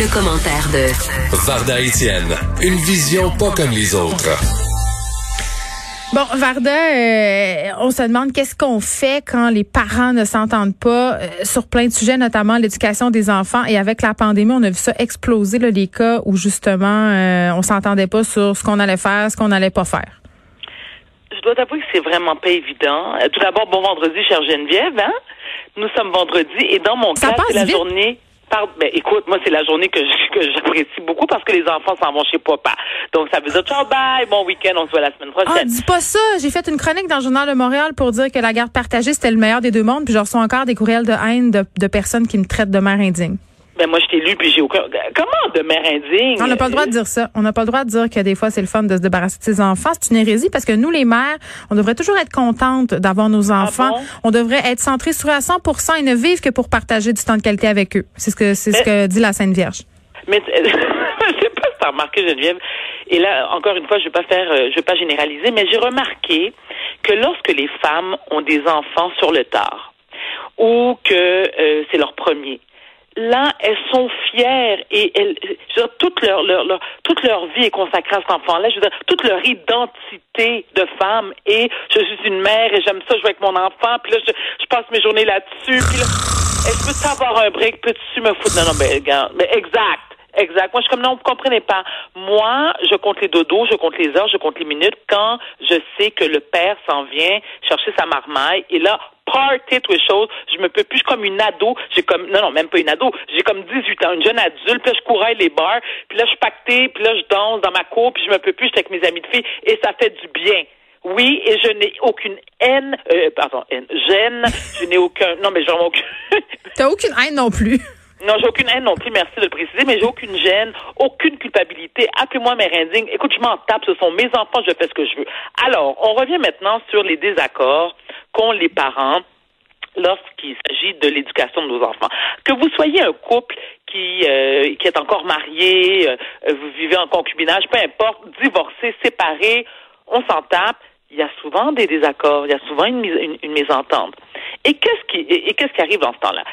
Le commentaire de Varda Étienne, une vision pas comme les autres. Bon, Varda, euh, on se demande qu'est-ce qu'on fait quand les parents ne s'entendent pas euh, sur plein de sujets, notamment l'éducation des enfants. Et avec la pandémie, on a vu ça exploser, là, les cas où justement euh, on s'entendait pas sur ce qu'on allait faire, ce qu'on allait pas faire. Je dois t'avouer que c'est vraiment pas évident. Euh, Tout d'abord, bon vendredi, chère Geneviève. Hein? Nous sommes vendredi et dans mon Ça cas, c'est la vite. journée. Ben, écoute, moi, c'est la journée que j'apprécie beaucoup parce que les enfants s'en vont chez papa. Donc, ça veut dire ciao, bye, bon week-end, on se voit la semaine Ah, prochaine. dis pas ça. J'ai fait une chronique dans le Journal de Montréal pour dire que la garde partagée, c'était le meilleur des deux mondes. Puis je reçois encore des courriels de haine de, de personnes qui me traitent de mère indigne. Ben, moi, je t'ai lu, puis j'ai aucun. Comment de mère indigne? On n'a pas le droit de dire ça. On n'a pas le droit de dire que des fois, c'est le fun de se débarrasser de ses enfants. C'est une hérésie parce que nous, les mères, on devrait toujours être contentes d'avoir nos enfants. bon? On devrait être centrés sur eux à 100% et ne vivre que pour partager du temps de qualité avec eux. C'est ce que, c'est ce que dit la Sainte Vierge. Mais je sais pas si t'as remarqué, Geneviève. Et là, encore une fois, je vais pas faire, euh, je vais pas généraliser, mais j'ai remarqué que lorsque les femmes ont des enfants sur le tard ou que euh, c'est leur premier, là, elles sont fières et elles, je veux dire, toute leur, leur, leur- toute leur vie est consacrée à cet enfant-là. Je veux dire, toute leur identité de femme et je suis une mère et j'aime ça jouer avec mon enfant. Puis là, je, je passe mes journées là-dessus. Puis là, est-ce que tu avoir un break? Peux-tu me foutre? Non, non, mais regarde, mais exact. Exact. Moi, je suis comme non, vous comprenez pas. Moi, je compte les dodos, je compte les heures, je compte les minutes quand je sais que le père s'en vient chercher sa marmaille et là, party tous les choses. Je me peux plus, je suis comme une ado. J'ai comme, non, non, même pas une ado. J'ai comme 18 ans, une jeune adulte. Puis là, je courais les bars. Puis là, je pactée. Puis là, je danse dans ma cour. Puis je me peux plus, j'étais avec mes amis de filles. Et ça fait du bien. Oui, et je n'ai aucune haine, euh, pardon, haine, gêne. Je n'ai aucun, non, mais j'en ai aucun. T'as aucune haine non plus. Non, j'ai aucune haine non plus, merci de le préciser, mais j'ai aucune gêne, aucune culpabilité. Appelez-moi mère indigne. Écoute, je m'en tape, ce sont mes enfants, je fais ce que je veux. Alors, on revient maintenant sur les désaccords qu'ont les parents lorsqu'il s'agit de l'éducation de nos enfants. Que vous soyez un couple qui, euh, qui est encore marié, euh, vous vivez en concubinage, peu importe, divorcé, séparé, on s'en tape. Il y a souvent des désaccords, il y a souvent une, une, une mésentente. Et qu'est-ce qui et, qu'est-ce qui arrive dans ce temps-là?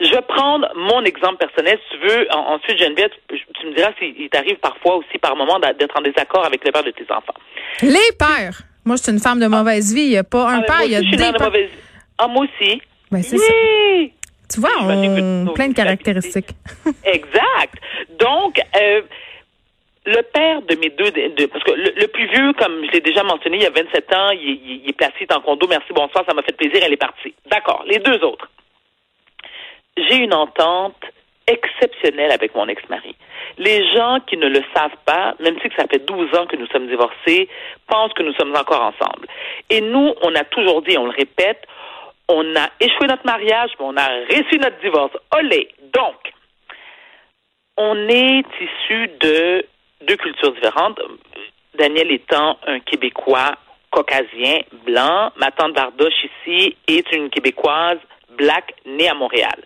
Je vais prendre mon exemple personnel, si tu veux. En- ensuite, Geneviève, tu, me diras s'il t'arrive parfois aussi par moment d'être en désaccord avec le père de tes enfants. Les pères. Moi, je suis une femme de mauvaise vie. Il n'y a pas un Ah, père, il y a des pères. mauvaise. Ah, moi aussi. Ben, c'est ça. oui. Tu vois, que on plein de caractéristiques. Exact. Donc, euh, le père de mes deux, de- parce que le, le plus vieux, comme je l'ai déjà mentionné, il y a 27 ans, il, est- il est placé en condo. Merci, bonsoir, ça m'a fait plaisir, elle est partie. D'accord. Les deux autres. J'ai une entente exceptionnelle avec mon ex-mari. Les gens qui ne le savent pas, même si ça fait 12 ans que nous sommes divorcés, pensent que nous sommes encore ensemble. Et nous, on a toujours dit, on le répète, on a échoué notre mariage, mais on a réussi notre divorce. Olé! Donc, on est issu de deux cultures différentes. Daniel étant un Québécois caucasien, blanc. Ma tante Bardoche ici est une Québécoise black née à Montréal.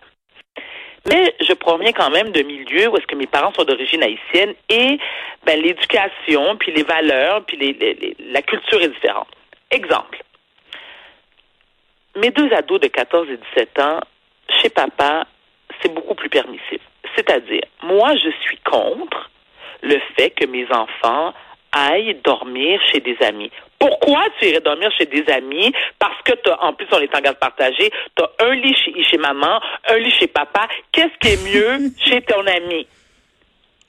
Mais je proviens quand même de milieux où est-ce que mes parents sont d'origine haïtienne et ben, l'éducation, puis les valeurs, puis les- la culture est différente. Exemple. Mes deux ados de 14 et 17 ans, chez papa, c'est beaucoup plus permissif. C'est-à-dire, moi, je suis contre le fait que mes enfants aillent dormir chez des amis. Pourquoi tu irais dormir chez des amis? Parce que t'as, en plus, on est en garde partagée, tu as un lit chez, chez maman, un lit chez papa. Qu'est-ce qui est mieux chez ton ami?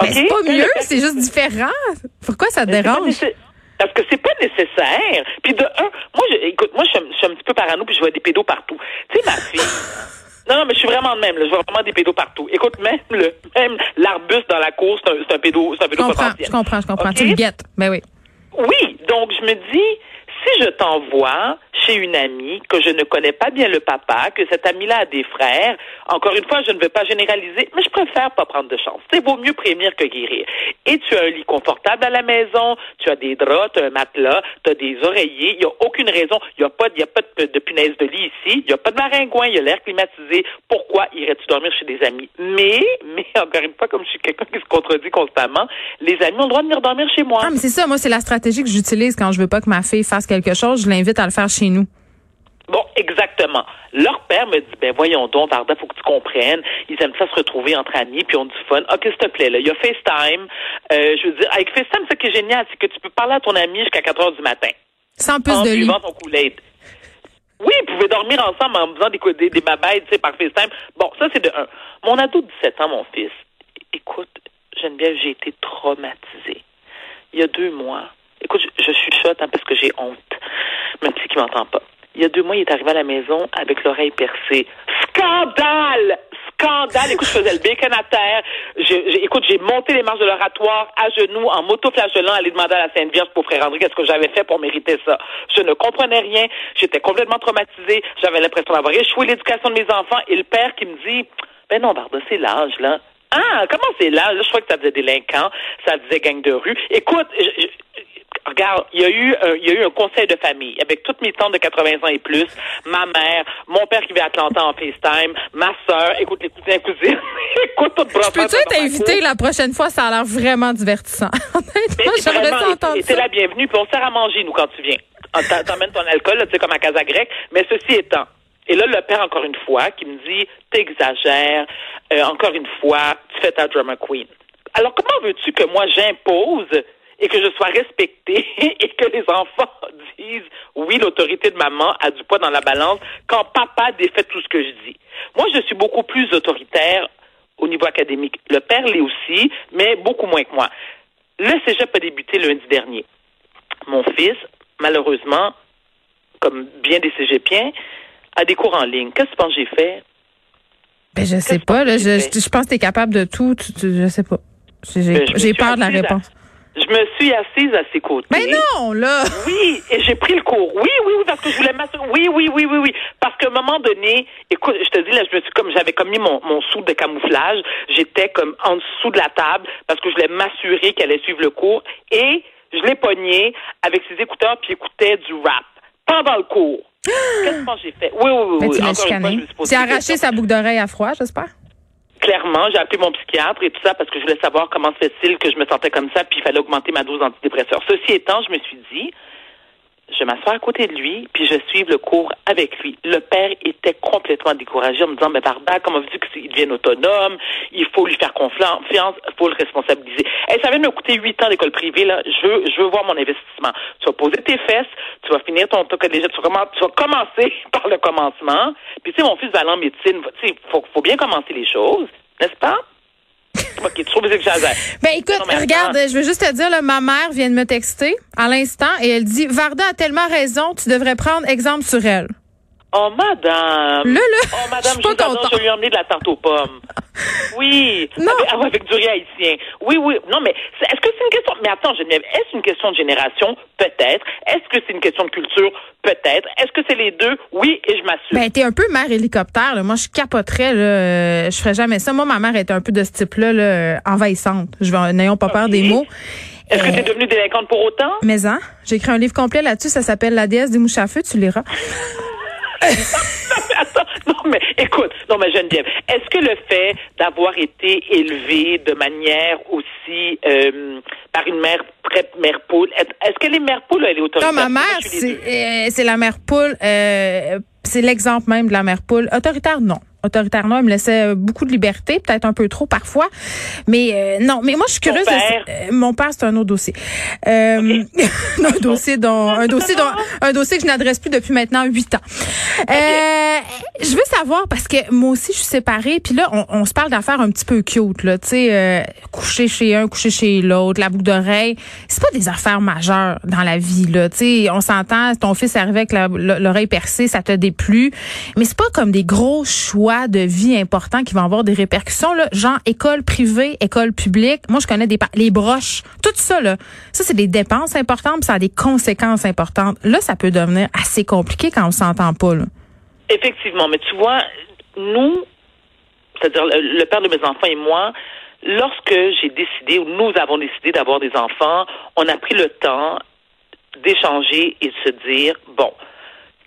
C'est pas mieux, c'est juste différent. Pourquoi ça te dérange? Parce que c'est pas nécessaire. Puis de un, moi, je, écoute, moi, je, suis un- je suis un petit peu parano, puis je vois des pédos partout. Tu sais, ma fille. Non, mais je suis vraiment de même. Là. Je vois vraiment des pédos partout. Écoute, même le, même l'arbuste dans la cour, c'est un, un pédo, c'est un Je pédo comprends, potentiel. je comprends, je comprends. OK? Tu le guettes. Ben oui. Oui, donc je me dis, si je t'envoie chez une amie que je ne connais pas bien le papa, que cette amie-là a des frères, encore une fois, je ne veux pas généraliser, mais je préfère pas prendre de chance. C'est vaut mieux prévenir que guérir. Et tu as un lit confortable à la maison, tu as des draps, tu as un matelas, tu as des oreillers, il n'y a aucune raison, il n'y a pas, y a pas de, de punaise de lit ici, il n'y a pas de maringouin, il y a l'air climatisé. Pourquoi irais-tu dormir chez des amis? Mais, mais encore une fois, comme je suis quelqu'un qui se contredit constamment, les amis ont le droit de venir dormir chez moi. Ah, mais c'est ça. Moi, c'est la stratégie que j'utilise quand je veux pas que ma fille fasse quelque chose. Je l'invite à le faire chez nous. Bon, exactement. Leur père me dit, ben voyons donc, Varda, faut que tu comprennes. Ils aiment ça se retrouver entre amis, puis on du fun. OK, s'il te plaît, là, il y a FaceTime. Euh, je veux dire, avec FaceTime, ce qui est génial, c'est que tu peux parler à ton ami jusqu'à 4 heures du matin. Sans plus de lui. ton Oui, ils pouvaient dormir ensemble en faisant des, des, des babayes, tu sais, par FaceTime. Bon, ça, c'est de un. Mon ado de 17 ans, mon fils, écoute, Geneviève, j'ai été traumatisée. Il y a deux mois, écoute, je, je chuchote hein, parce que j'ai honte, même si ne m'entend pas. Il y a deux mois, il est arrivé à la maison avec l'oreille percée. Scandale! Scandale! Écoute, je faisais le bacon à terre. écoute, j'ai monté les marches de l'oratoire à genoux, en moto-flagellant, aller demander à la Sainte Vierge pour Frère André qu'est-ce que j'avais fait pour mériter ça. Je ne comprenais rien. J'étais complètement traumatisée. J'avais l'impression d'avoir échoué l'éducation de mes enfants. Et le père qui me dit, ben non, Barda, c'est l'âge, là. Ah, comment c'est l'âge? Je crois que ça faisait délinquant, ça faisait gang de rue. Écoute, je, regarde, il y a eu un, il y a eu un conseil de famille avec toutes mes tantes de 80 ans et plus, ma mère, mon père qui vit à Atlanta en FaceTime, ma soeur, écoute les cousins et cousines, écoute tout Je peux-tu t'inviter la prochaine fois? Ça a l'air vraiment divertissant. Honnêtement, j'aimerais entendre ça. C'est la bienvenue, puis on sert à manger, nous, quand tu viens. T'emmènes ton alcool, tu sais, comme à Casa Grecque. Mais ceci étant, et là, le père, encore une fois, qui me dit, t'exagères, euh, encore une fois, tu fais ta drama queen. Alors, comment veux-tu que moi j'impose et que je sois respectée et que les enfants disent oui, l'autorité de maman a du poids dans la balance quand papa défait tout ce que je dis. Moi, je suis beaucoup plus autoritaire au niveau académique. Le père l'est aussi, mais beaucoup moins que moi. Le cégep a débuté lundi dernier. Mon fils, malheureusement, comme bien des cégepiens, a des cours en ligne. Qu'est-ce que tu penses que j'ai fait? Ben, je sais pas. je, je, pense que tu es capable de tout. je sais pas. J'ai ben, peur de la réponse. Je me suis assise à ses côtés. Mais non, là! Oui, et j'ai pris le cours. Oui, oui, oui, parce que je voulais m'assurer. Oui, oui, oui, oui, oui. Parce qu'à un moment donné, écoute, je te dis, là, je me suis comme, j'avais comme mis mon, mon sou de camouflage. J'étais comme en dessous de la table parce que je voulais m'assurer qu'elle allait suivre le cours. Et je l'ai pogné avec ses écouteurs puis écoutait du rap pendant le cours. Qu'est-ce que j'ai fait? Oui, oui, oui. oui. Encore une fois, je me suis arraché sa boucle d'oreille à froid, j'espère? Clairement, j'ai appelé mon psychiatre et tout ça parce que je voulais savoir comment se fait-il que je me sentais comme ça, puis il fallait augmenter ma dose d'antidépresseur. Ceci étant, je me suis dit, je m'assois à côté de lui, puis je suis le cours avec lui. Le père était complètement découragé en me disant, mais Barda, comment veux-tu qu'il devienne autonome? Il faut lui faire confiance, il faut le responsabiliser. Et ça vient de me coûter huit ans d'école privée, là. Je veux, je veux voir mon investissement. Tu vas poser tes fesses, tu vas finir ton déjà, tu vas, tu vas commencer par le commencement. Puis, tu sais, mon fils va aller en médecine. Tu sais, faut bien commencer les choses, n'est-ce pas? OK, tu trouves que j'exagère. Ben écoute, regarde, je veux juste te dire, là, ma mère vient de me texter à l'instant et elle dit Varda a tellement raison, tu devrais prendre exemple sur elle. Oh, madame. Là, là. Oh, madame, je, je lui ai emmené de la tarte aux pommes. Oui. Non. Avec, ah avec du riz haïtien. Oui, oui. Non, mais est-ce que c'est une question. Mais attends, Geneviève, est-ce une question de génération? Peut-être. Est-ce que c'est une question de culture? Peut-être. Est-ce que c'est les deux? Oui, et je m'assure. Ben, t'es un peu mère hélicoptère, là. Moi, je capoterais, là. Euh, je ferais jamais ça. Moi, ma mère était un peu de ce type-là, là, envahissante. Je vais, n'ayons pas peur des mots. Est-ce que tu es euh, devenue délinquante pour autant? Mais hein, j'ai écrit un livre complet là-dessus, ça s'appelle La déesse des mouches à feu, tu liras. Attends, non mais écoute, non mais Geneviève, est-ce que le fait d'avoir été élevé de manière aussi euh, par une mère mère poule, est-ce que les mères poules elle est autoritaire? Non, ma mère euh, c'est la mère poule, euh, c'est l'exemple même de la mère poule. Autoritaire non autoritairement, elle me laissait euh, beaucoup de liberté, peut-être un peu trop parfois. Mais euh, non, mais moi je suis curieuse. Euh, mon père, c'est un autre dossier. Euh, un dossier dont un dossier dont un dossier que je n'adresse plus depuis maintenant huit ans. je veux savoir parce que moi aussi je suis séparée, puis là on, on se parle d'affaires un petit peu cute là, tu sais, coucher chez un, coucher chez l'autre, la boucle d'oreille, c'est pas des affaires majeures dans la vie là, tu sais, on s'entend, ton fils arrive avec l'oreille percée, ça te déplut, mais c'est pas comme des gros choix de vie importants qui vont avoir des répercussions, là, genre école privée, école publique. Moi, je connais des les broches, tout ça, là. Ça, c'est des dépenses importantes, puis ça a des conséquences importantes. Là, ça peut devenir assez compliqué quand on s'entend pas, là. Effectivement, mais tu vois, nous, c'est-à-dire le père de mes enfants et moi, lorsque j'ai décidé, ou nous avons décidé d'avoir des enfants, on a pris le temps d'échanger et de se dire, bon,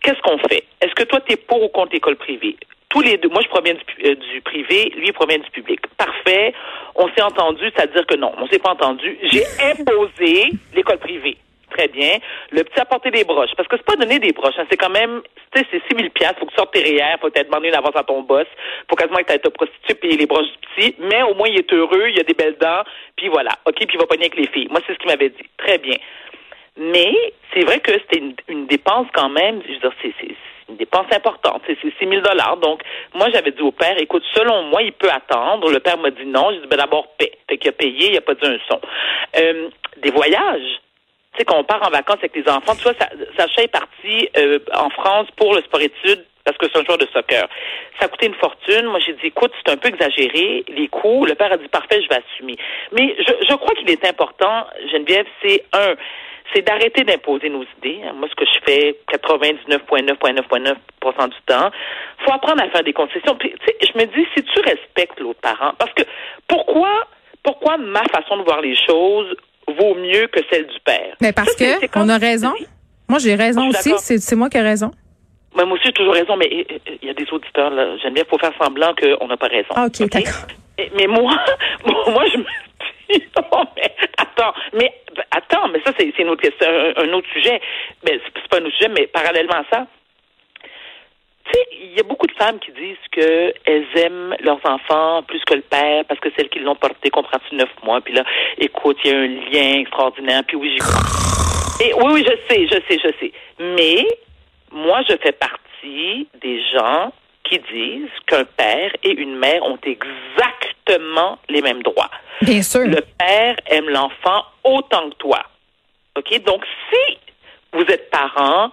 qu'est-ce qu'on fait? Est-ce que toi, tu es pour ou contre l'école privée? Tous les deux, moi je provient du, euh, du privé, lui il provient du public. Parfait. On s'est entendu, c'est-à-dire que non, on s'est pas entendu. J'ai imposé l'école privée. très bien. Le petit a porté des broches. Parce que c'est pas donner des broches. Hein. C'est quand même, tu sais, c'est 6 000 Faut que tu sortes tes REER. Faut t'être demandé une avance à ton boss. Faut quasiment que tu te prostituée payer les broches du petit. Mais au moins, il est heureux. Il a des belles dents. Puis voilà. OK, puis il va pogner avec les filles. Moi, c'est ce qu'il m'avait dit. Très bien. Mais c'est vrai que c'était une, dépense quand même. Je veux dire, c'est une dépense importante. C'est 6 000 dollars. Donc, moi, j'avais dit au père, écoute, selon moi, il peut attendre. Le père m'a dit non. J'ai dit, ben d'abord, paie. Fait qu'il a payé, il a pas dit un son. Euh, des voyages. Tu sais, quand on part en vacances avec les enfants, tu vois, Sacha est parti euh, en France pour le sport-études parce que c'est un joueur de soccer. Ça a coûté une fortune. Moi, j'ai dit, écoute, c'est un peu exagéré, les coûts. Le père a dit, parfait, je vais assumer. Mais je, je crois qu'il est important, Geneviève, c'est un, c'est d'arrêter d'imposer nos idées. Moi, ce que je fais 99,9,9,9% du temps, faut apprendre à faire des concessions. Puis, je me dis, si tu respectes l'autre parent, parce que pourquoi, pourquoi ma façon de voir les choses vaut mieux que celle du père? Mais parce que on a raison. Moi, j'ai raison aussi. C'est moi qui ai raison. moi aussi, j'ai toujours raison, mais il y a des auditeurs, là. Geneviève, faut faire semblant qu'on n'a pas raison. Ah, OK, d'accord. Mais moi, moi, je me mais attends, mais attends, mais ça, c'est une autre question, un, autre sujet. Mais c'est pas un autre sujet, mais parallèlement à ça, tu sais, il y a beaucoup de femmes qui disent qu'elles aiment leurs enfants plus que le père parce que celles qui l'ont porté, comprends-tu, neuf mois, puis là, écoute, il y a un lien extraordinaire, puis oui, Et oui, oui, je sais, je sais, je sais. Mais moi, je fais partie des gens qui disent qu'un père et une mère ont exactement les mêmes droits. Bien sûr. Le père aime l'enfant autant que toi. OK? Donc, si vous êtes parents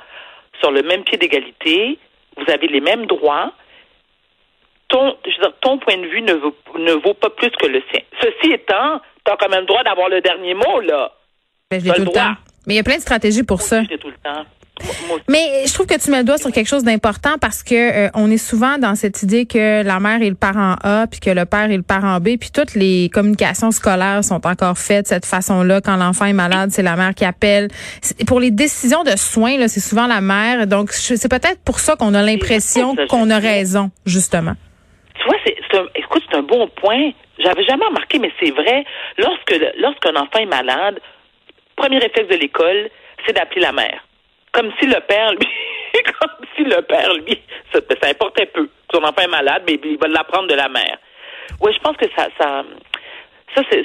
sur le même pied d'égalité, vous avez les mêmes droits, ton, ton point de vue ne vaut, ne vaut pas plus que le sien. Ceci étant, tu as quand même le droit d'avoir le dernier mot, là. Ben, tout le temps. Mais il y a plein de stratégies pour ça. tout le temps. Mais je trouve que tu mets le doigt sur quelque chose d'important parce que euh, on est souvent dans cette idée que la mère est le parent A puis que le père est le parent B puis toutes les communications scolaires sont encore faites de cette façon-là quand l'enfant est malade, c'est la mère qui appelle. Pour les décisions de soins là, c'est souvent la mère. Donc c'est peut-être pour ça qu'on a l'impression qu'on a raison justement. Tu vois, c'est écoute, c'est un bon point. J'avais jamais remarqué mais c'est vrai lorsque lorsqu'un enfant est malade, premier réflexe de l'école, c'est d'appeler la mère comme si le père, lui, comme si le père, lui, ça, ça importait peu. Son enfant est malade, mais il va l'apprendre de la mère. Oui, je pense que ça, ça, ça c'est,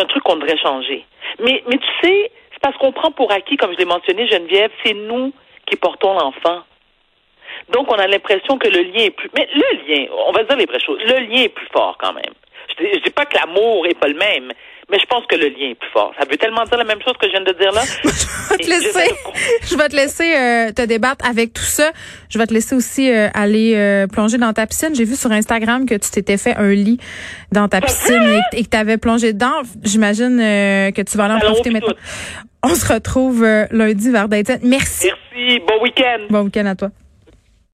un truc qu'on devrait changer. Mais, mais tu sais, c'est parce qu'on prend pour acquis, comme je l'ai mentionné, Geneviève, c'est nous qui portons l'enfant. Donc, on a l'impression que le lien est plus. Mais le lien, on va dire les vraies choses. Le lien est plus fort quand même. Je dis, dis pas que l'amour est pas le même, mais je pense que le lien est plus fort. Ça veut tellement dire la même chose que je viens de dire là. je vais te laisser, je vais te laisser euh, te débattre avec tout ça. Je vais te laisser aussi euh, aller euh, plonger dans ta piscine. J'ai vu sur Instagram que tu t'étais fait un lit dans ta piscine et, que tu avais plongé dedans. J'imagine que tu vas aller en profiter maintenant. On se retrouve lundi vers Merci. Merci. Bon week-end. Bon week-end à toi.